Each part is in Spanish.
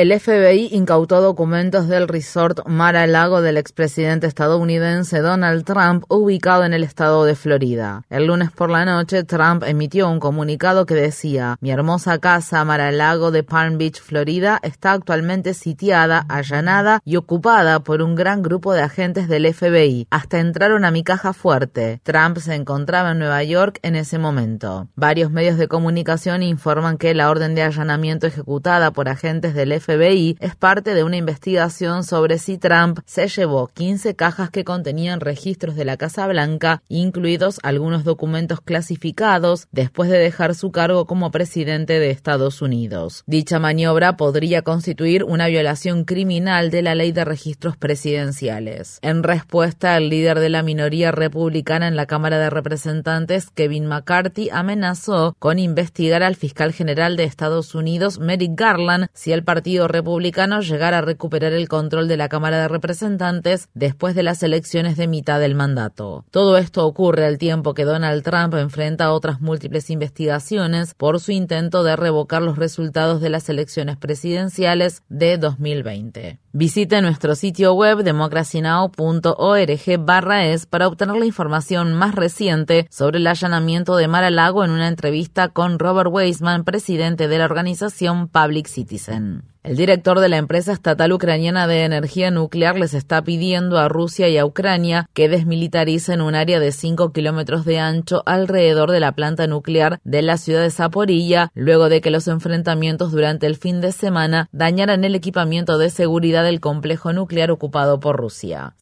El FBI incautó documentos del resort Mar-a-Lago del expresidente estadounidense Donald Trump, ubicado en el estado de Florida. El lunes por la noche, Trump emitió un comunicado que decía: Mi hermosa casa Mar-a-Lago de Palm Beach, Florida, está actualmente sitiada, allanada y ocupada por un gran grupo de agentes del FBI. Hasta entraron a mi caja fuerte. Trump se encontraba en Nueva York en ese momento. Varios medios de comunicación informan que la orden de allanamiento ejecutada por agentes del FBI Es parte de una investigación sobre si Trump se llevó 15 cajas que contenían registros de la Casa Blanca, incluidos algunos documentos clasificados, después de dejar su cargo como presidente de Estados Unidos. Dicha maniobra podría constituir una violación criminal de la ley de registros presidenciales. En respuesta, el líder de la minoría republicana en la Cámara de Representantes, Kevin McCarthy, amenazó con investigar al fiscal general de Estados Unidos, Merrick Garland, si el partido Republicano llegar a recuperar el control de la Cámara de Representantes después de las elecciones de mitad del mandato. Todo esto ocurre al tiempo que Donald Trump enfrenta otras múltiples investigaciones por su intento de revocar los resultados de las elecciones presidenciales de 2020. Visite nuestro sitio web democracynow.org barra es para obtener la información más reciente sobre el allanamiento de Mar-a-Lago en una entrevista con Robert Weisman, presidente de la organización Public Citizen. El director de la empresa estatal ucraniana de energía nuclear les está pidiendo a Rusia y a Ucrania que desmilitaricen un área de 5 kilómetros de ancho alrededor de la planta nuclear de la ciudad de Zaporilla, luego de que los enfrentamientos durante el fin de semana dañaran el equipamiento de seguridad del complejo nuclear ocupado por Rusia.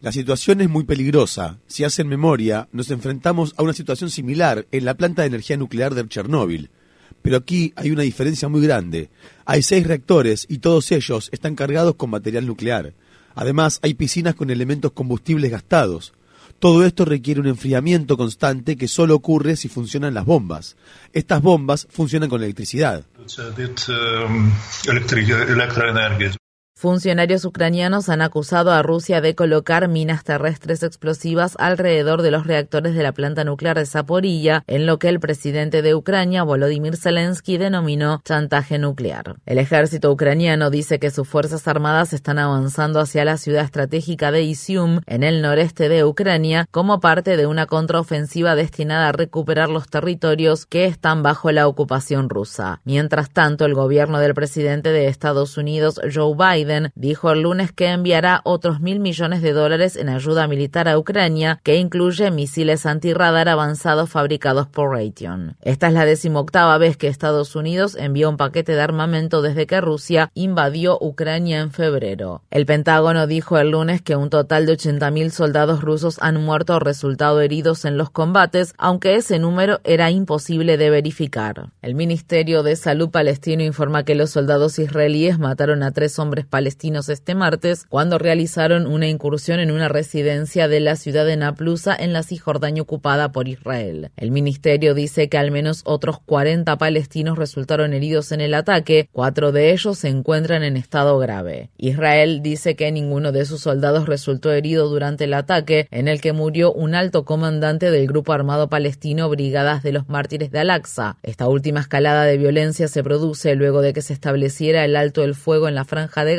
La situación es muy peligrosa. Si hacen memoria, nos enfrentamos a una situación similar en la planta de energía nuclear de Chernóbil. Pero aquí hay una diferencia muy grande. Hay seis reactores y todos ellos están cargados con material nuclear. Además, hay piscinas con elementos combustibles gastados. Todo esto requiere un enfriamiento constante que solo ocurre si funcionan las bombas. Estas bombas funcionan con electricidad. Funcionarios ucranianos han acusado a Rusia de colocar minas terrestres explosivas alrededor de los reactores de la planta nuclear de Zaporilla, en lo que el presidente de Ucrania, Volodymyr Zelensky, denominó chantaje nuclear. El ejército ucraniano dice que sus fuerzas armadas están avanzando hacia la ciudad estratégica de Izium, en el noreste de Ucrania, como parte de una contraofensiva destinada a recuperar los territorios que están bajo la ocupación rusa. Mientras tanto, el gobierno del presidente de Estados Unidos, Joe Biden, dijo el lunes que enviará otros mil millones de dólares en ayuda militar a Ucrania, que incluye misiles antirradar avanzados fabricados por Raytheon. Esta es la decimoctava vez que Estados Unidos envió un paquete de armamento desde que Rusia invadió Ucrania en febrero. El Pentágono dijo el lunes que un total de 80.000 soldados rusos han muerto o resultado heridos en los combates, aunque ese número era imposible de verificar. El Ministerio de Salud palestino informa que los soldados israelíes mataron a tres hombres palestinos este martes cuando realizaron una incursión en una residencia de la ciudad de Naplusa en la Cisjordania ocupada por Israel. El ministerio dice que al menos otros 40 palestinos resultaron heridos en el ataque, cuatro de ellos se encuentran en estado grave. Israel dice que ninguno de sus soldados resultó herido durante el ataque, en el que murió un alto comandante del grupo armado palestino Brigadas de los Mártires de Al-Aqsa. Esta última escalada de violencia se produce luego de que se estableciera el alto del fuego en la franja de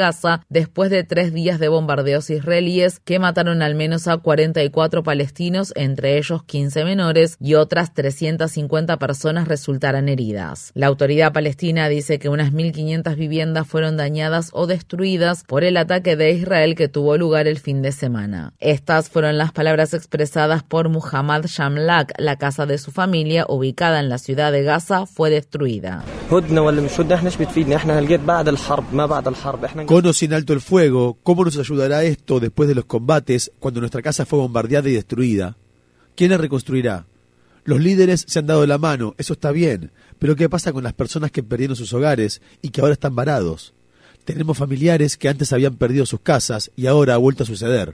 después de tres días de bombardeos israelíes que mataron al menos a 44 palestinos, entre ellos 15 menores, y otras 350 personas resultaran heridas. La autoridad palestina dice que unas 1.500 viviendas fueron dañadas o destruidas por el ataque de Israel que tuvo lugar el fin de semana. Estas fueron las palabras expresadas por Muhammad Shamlak. La casa de su familia, ubicada en la ciudad de Gaza, fue destruida. O sin alto el fuego, ¿cómo nos ayudará esto después de los combates cuando nuestra casa fue bombardeada y destruida? ¿Quién la reconstruirá? Los líderes se han dado la mano, eso está bien, pero ¿qué pasa con las personas que perdieron sus hogares y que ahora están varados? Tenemos familiares que antes habían perdido sus casas y ahora ha vuelto a suceder.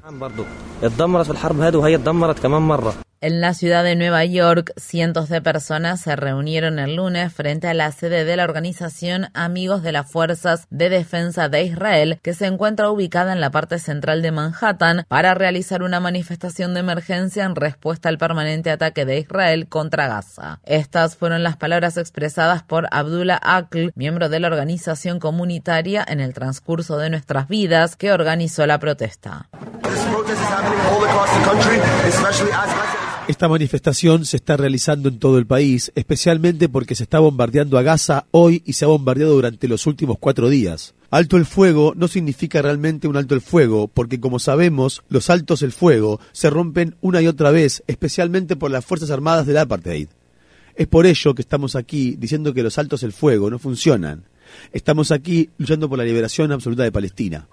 En la ciudad de Nueva York, cientos de personas se reunieron el lunes frente a la sede de la organización Amigos de las Fuerzas de Defensa de Israel, que se encuentra ubicada en la parte central de Manhattan, para realizar una manifestación de emergencia en respuesta al permanente ataque de Israel contra Gaza. Estas fueron las palabras expresadas por Abdullah Akl, miembro de la organización comunitaria en el transcurso de nuestras vidas, que organizó la protesta. Esta manifestación se está realizando en todo el país, especialmente porque se está bombardeando a Gaza hoy y se ha bombardeado durante los últimos cuatro días. Alto el fuego no significa realmente un alto el fuego, porque como sabemos, los altos el fuego se rompen una y otra vez, especialmente por las Fuerzas Armadas del Apartheid. Es por ello que estamos aquí diciendo que los altos el fuego no funcionan. Estamos aquí luchando por la liberación absoluta de Palestina.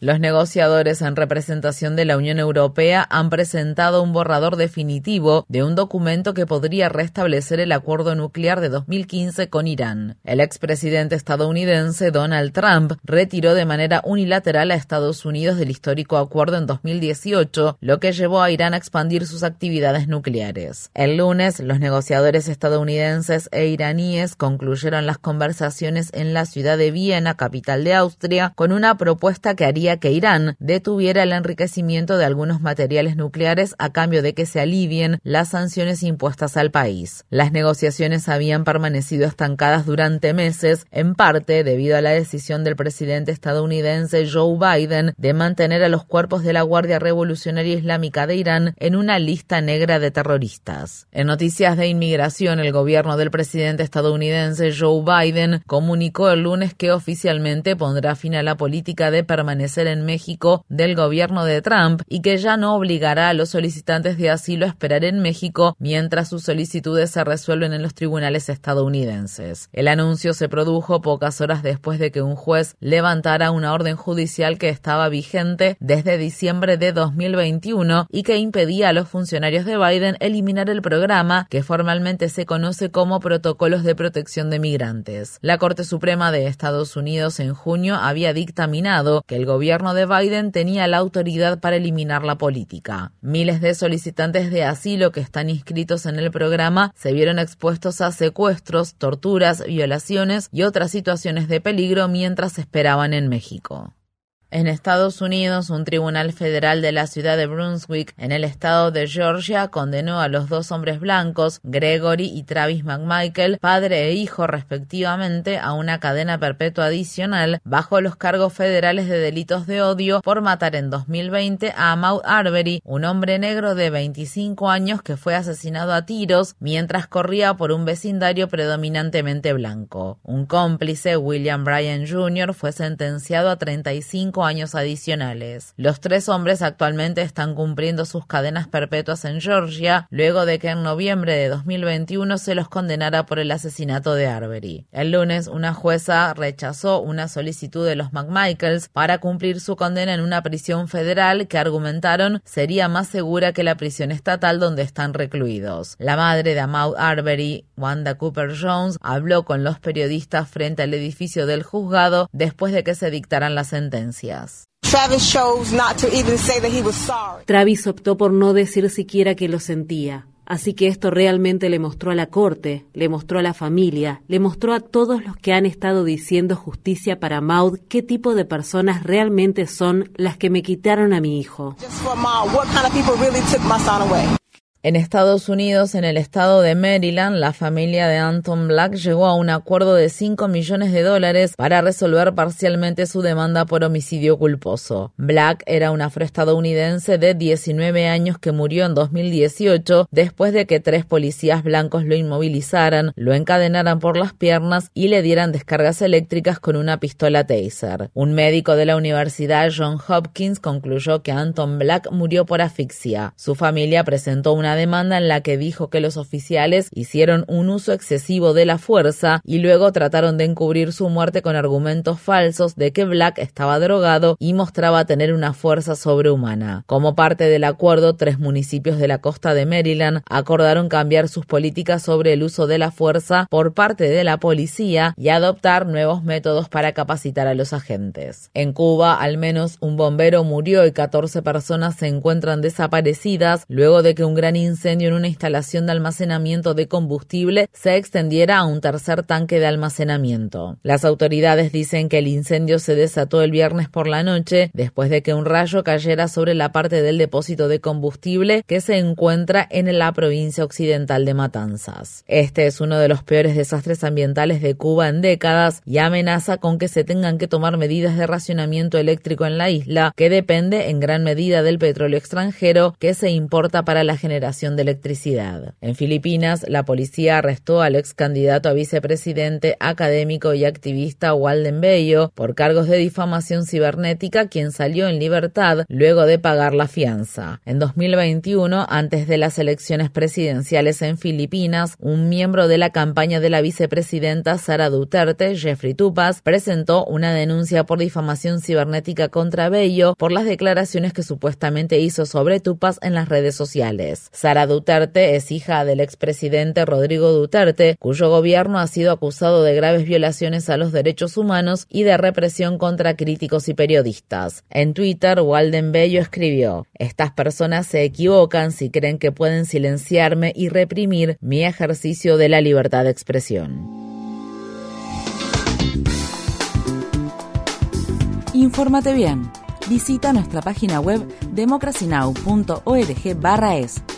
Los negociadores en representación de la Unión Europea han presentado un borrador definitivo de un documento que podría restablecer el acuerdo nuclear de 2015 con Irán. El expresidente estadounidense Donald Trump retiró de manera unilateral a Estados Unidos del histórico acuerdo en 2018, lo que llevó a Irán a expandir sus actividades nucleares. El lunes, los negociadores estadounidenses e iraníes concluyeron las conversaciones en la ciudad de Viena, capital de Austria, con una propuesta que haría que Irán detuviera el enriquecimiento de algunos materiales nucleares a cambio de que se alivien las sanciones impuestas al país. Las negociaciones habían permanecido estancadas durante meses, en parte debido a la decisión del presidente estadounidense Joe Biden de mantener a los cuerpos de la Guardia Revolucionaria Islámica de Irán en una lista negra de terroristas. En noticias de inmigración, el gobierno del presidente estadounidense Joe Biden comunicó el lunes que oficialmente pondrá fin a la política de permanecer en México del gobierno de Trump y que ya no obligará a los solicitantes de asilo a esperar en México mientras sus solicitudes se resuelven en los tribunales estadounidenses. El anuncio se produjo pocas horas después de que un juez levantara una orden judicial que estaba vigente desde diciembre de 2021 y que impedía a los funcionarios de Biden eliminar el programa que formalmente se conoce como Protocolos de Protección de Migrantes. La Corte Suprema de Estados Unidos en junio había dictaminado que el gobierno gobierno de Biden tenía la autoridad para eliminar la política. Miles de solicitantes de asilo que están inscritos en el programa se vieron expuestos a secuestros, torturas, violaciones y otras situaciones de peligro mientras esperaban en México. En Estados Unidos, un tribunal federal de la ciudad de Brunswick, en el estado de Georgia, condenó a los dos hombres blancos, Gregory y Travis McMichael, padre e hijo respectivamente, a una cadena perpetua adicional bajo los cargos federales de delitos de odio por matar en 2020 a Maud Arbery, un hombre negro de 25 años que fue asesinado a tiros mientras corría por un vecindario predominantemente blanco. Un cómplice, William Bryan Jr., fue sentenciado a 35 años adicionales. Los tres hombres actualmente están cumpliendo sus cadenas perpetuas en Georgia, luego de que en noviembre de 2021 se los condenara por el asesinato de Arbery. El lunes, una jueza rechazó una solicitud de los McMichaels para cumplir su condena en una prisión federal que argumentaron sería más segura que la prisión estatal donde están recluidos. La madre de Ahmaud Arbery, Wanda Cooper Jones, habló con los periodistas frente al edificio del juzgado después de que se dictaran la sentencia. Travis optó por no decir siquiera que lo sentía. Así que esto realmente le mostró a la corte, le mostró a la familia, le mostró a todos los que han estado diciendo justicia para Maud qué tipo de personas realmente son las que me quitaron a mi hijo. En Estados Unidos, en el estado de Maryland, la familia de Anton Black llegó a un acuerdo de 5 millones de dólares para resolver parcialmente su demanda por homicidio culposo. Black era un afroestadounidense de 19 años que murió en 2018 después de que tres policías blancos lo inmovilizaran, lo encadenaran por las piernas y le dieran descargas eléctricas con una pistola taser. Un médico de la Universidad John Hopkins concluyó que Anton Black murió por asfixia. Su familia presentó una demanda en la que dijo que los oficiales hicieron un uso excesivo de la fuerza y luego trataron de encubrir su muerte con argumentos falsos de que Black estaba drogado y mostraba tener una fuerza sobrehumana. Como parte del acuerdo, tres municipios de la costa de Maryland acordaron cambiar sus políticas sobre el uso de la fuerza por parte de la policía y adoptar nuevos métodos para capacitar a los agentes. En Cuba, al menos un bombero murió y 14 personas se encuentran desaparecidas luego de que un gran incendio en una instalación de almacenamiento de combustible se extendiera a un tercer tanque de almacenamiento. Las autoridades dicen que el incendio se desató el viernes por la noche después de que un rayo cayera sobre la parte del depósito de combustible que se encuentra en la provincia occidental de Matanzas. Este es uno de los peores desastres ambientales de Cuba en décadas y amenaza con que se tengan que tomar medidas de racionamiento eléctrico en la isla, que depende en gran medida del petróleo extranjero que se importa para la de electricidad. En Filipinas, la policía arrestó al ex candidato a vicepresidente, académico y activista Walden Bello por cargos de difamación cibernética, quien salió en libertad luego de pagar la fianza. En 2021, antes de las elecciones presidenciales en Filipinas, un miembro de la campaña de la vicepresidenta Sara Duterte, Jeffrey Tupas, presentó una denuncia por difamación cibernética contra Bello por las declaraciones que supuestamente hizo sobre Tupas en las redes sociales. Sara Duterte es hija del expresidente Rodrigo Duterte, cuyo gobierno ha sido acusado de graves violaciones a los derechos humanos y de represión contra críticos y periodistas. En Twitter, Walden Bello escribió, Estas personas se equivocan si creen que pueden silenciarme y reprimir mi ejercicio de la libertad de expresión. Infórmate bien. Visita nuestra página web democracynow.org/es.